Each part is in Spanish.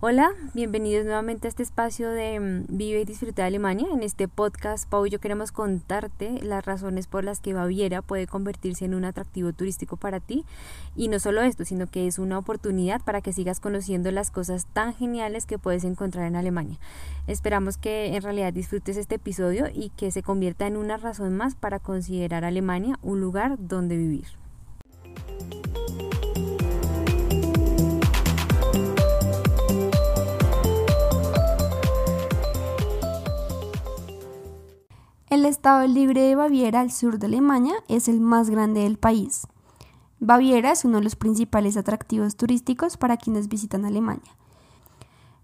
Hola, bienvenidos nuevamente a este espacio de mm, Vive y Disfruta de Alemania. En este podcast, Pau y yo queremos contarte las razones por las que Baviera puede convertirse en un atractivo turístico para ti. Y no solo esto, sino que es una oportunidad para que sigas conociendo las cosas tan geniales que puedes encontrar en Alemania. Esperamos que en realidad disfrutes este episodio y que se convierta en una razón más para considerar Alemania un lugar donde vivir. El Estado Libre de Baviera, al sur de Alemania, es el más grande del país. Baviera es uno de los principales atractivos turísticos para quienes visitan Alemania.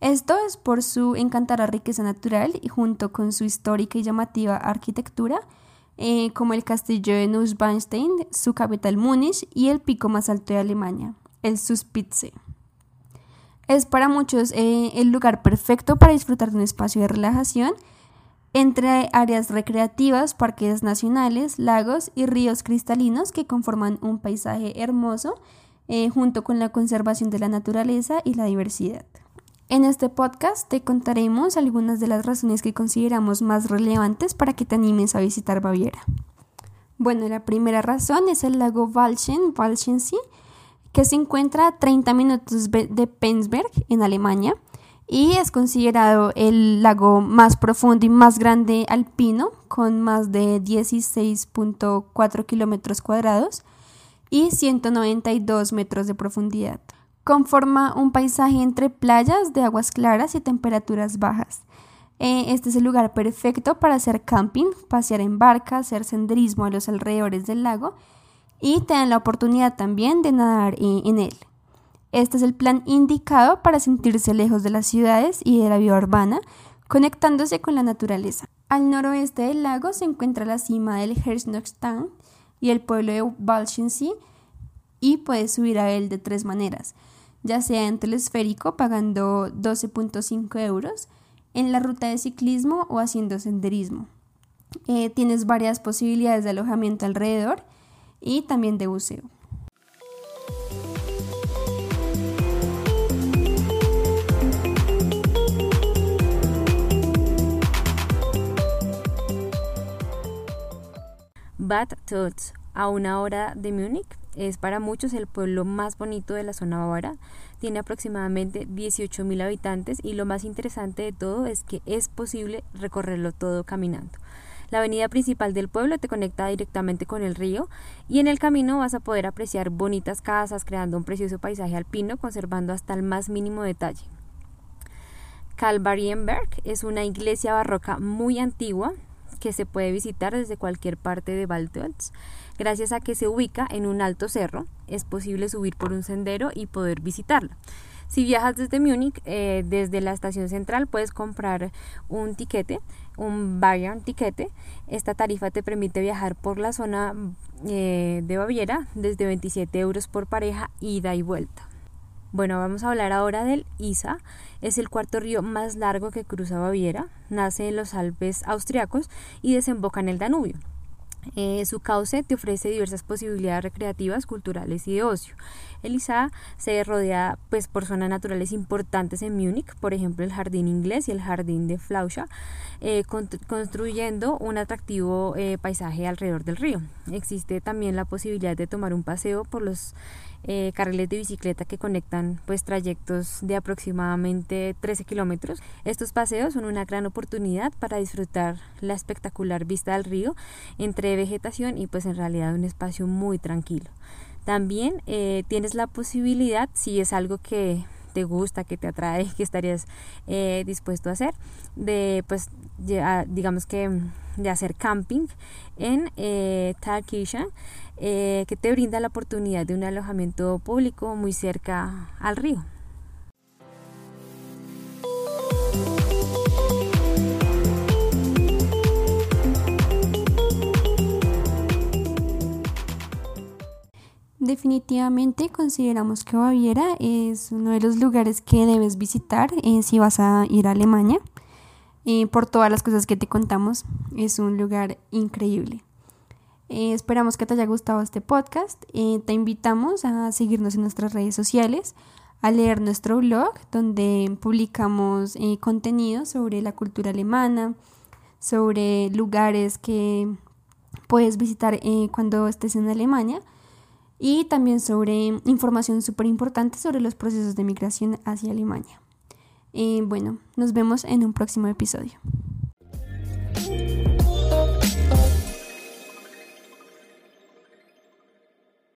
Esto es por su encantada riqueza natural y junto con su histórica y llamativa arquitectura, eh, como el castillo de Neuschwanstein, su capital Múnich y el pico más alto de Alemania, el Suspitze. Es para muchos eh, el lugar perfecto para disfrutar de un espacio de relajación entre áreas recreativas, parques nacionales, lagos y ríos cristalinos que conforman un paisaje hermoso eh, junto con la conservación de la naturaleza y la diversidad. En este podcast te contaremos algunas de las razones que consideramos más relevantes para que te animes a visitar Baviera. Bueno, la primera razón es el lago Walchen, Walchensee, que se encuentra a 30 minutos de Penzberg, en Alemania y es considerado el lago más profundo y más grande alpino, con más de 16.4 kilómetros cuadrados y 192 metros de profundidad. Conforma un paisaje entre playas de aguas claras y temperaturas bajas. Eh, este es el lugar perfecto para hacer camping, pasear en barca, hacer senderismo a los alrededores del lago y tener la oportunidad también de nadar eh, en él. Este es el plan indicado para sentirse lejos de las ciudades y de la vida urbana, conectándose con la naturaleza. Al noroeste del lago se encuentra la cima del Herznokstein y el pueblo de Walchensee y puedes subir a él de tres maneras, ya sea en telesférico pagando 12.5 euros, en la ruta de ciclismo o haciendo senderismo. Eh, tienes varias posibilidades de alojamiento alrededor y también de buceo. Bad Tölz, a una hora de Múnich, es para muchos el pueblo más bonito de la zona bávara. Tiene aproximadamente 18.000 habitantes y lo más interesante de todo es que es posible recorrerlo todo caminando. La avenida principal del pueblo te conecta directamente con el río y en el camino vas a poder apreciar bonitas casas creando un precioso paisaje alpino conservando hasta el más mínimo detalle. Kalbarienberg es una iglesia barroca muy antigua que se puede visitar desde cualquier parte de Valtölz. Gracias a que se ubica en un alto cerro, es posible subir por un sendero y poder visitarla. Si viajas desde Múnich, eh, desde la estación central puedes comprar un tiquete, un Bayern tiquete. Esta tarifa te permite viajar por la zona eh, de Baviera desde 27 euros por pareja, ida y vuelta. Bueno, vamos a hablar ahora del Isa. Es el cuarto río más largo que cruza Baviera, nace en los Alpes austriacos y desemboca en el Danubio. Eh, su cauce te ofrece diversas posibilidades recreativas, culturales y de ocio. El ISA se rodea pues, por zonas naturales importantes en Múnich, por ejemplo el Jardín Inglés y el Jardín de Flauscha, eh, construyendo un atractivo eh, paisaje alrededor del río. Existe también la posibilidad de tomar un paseo por los eh, carriles de bicicleta que conectan pues trayectos de aproximadamente 13 kilómetros. Estos paseos son una gran oportunidad para disfrutar la espectacular vista del río entre vegetación y pues en realidad un espacio muy tranquilo. También eh, tienes la posibilidad, si es algo que te gusta, que te atrae, que estarías eh, dispuesto a hacer, de pues digamos que de hacer camping en eh, eh, que te brinda la oportunidad de un alojamiento público muy cerca al río. Definitivamente consideramos que Baviera es uno de los lugares que debes visitar eh, si vas a ir a Alemania. Eh, por todas las cosas que te contamos, es un lugar increíble. Eh, esperamos que te haya gustado este podcast. te invitamos a seguirnos en nuestras redes sociales, a leer nuestro blog donde publicamos contenido sobre la cultura alemana, sobre lugares que puedes visitar cuando estés en Alemania y también sobre información súper importante sobre los procesos de migración hacia Alemania. Eh, bueno, nos vemos en un próximo episodio.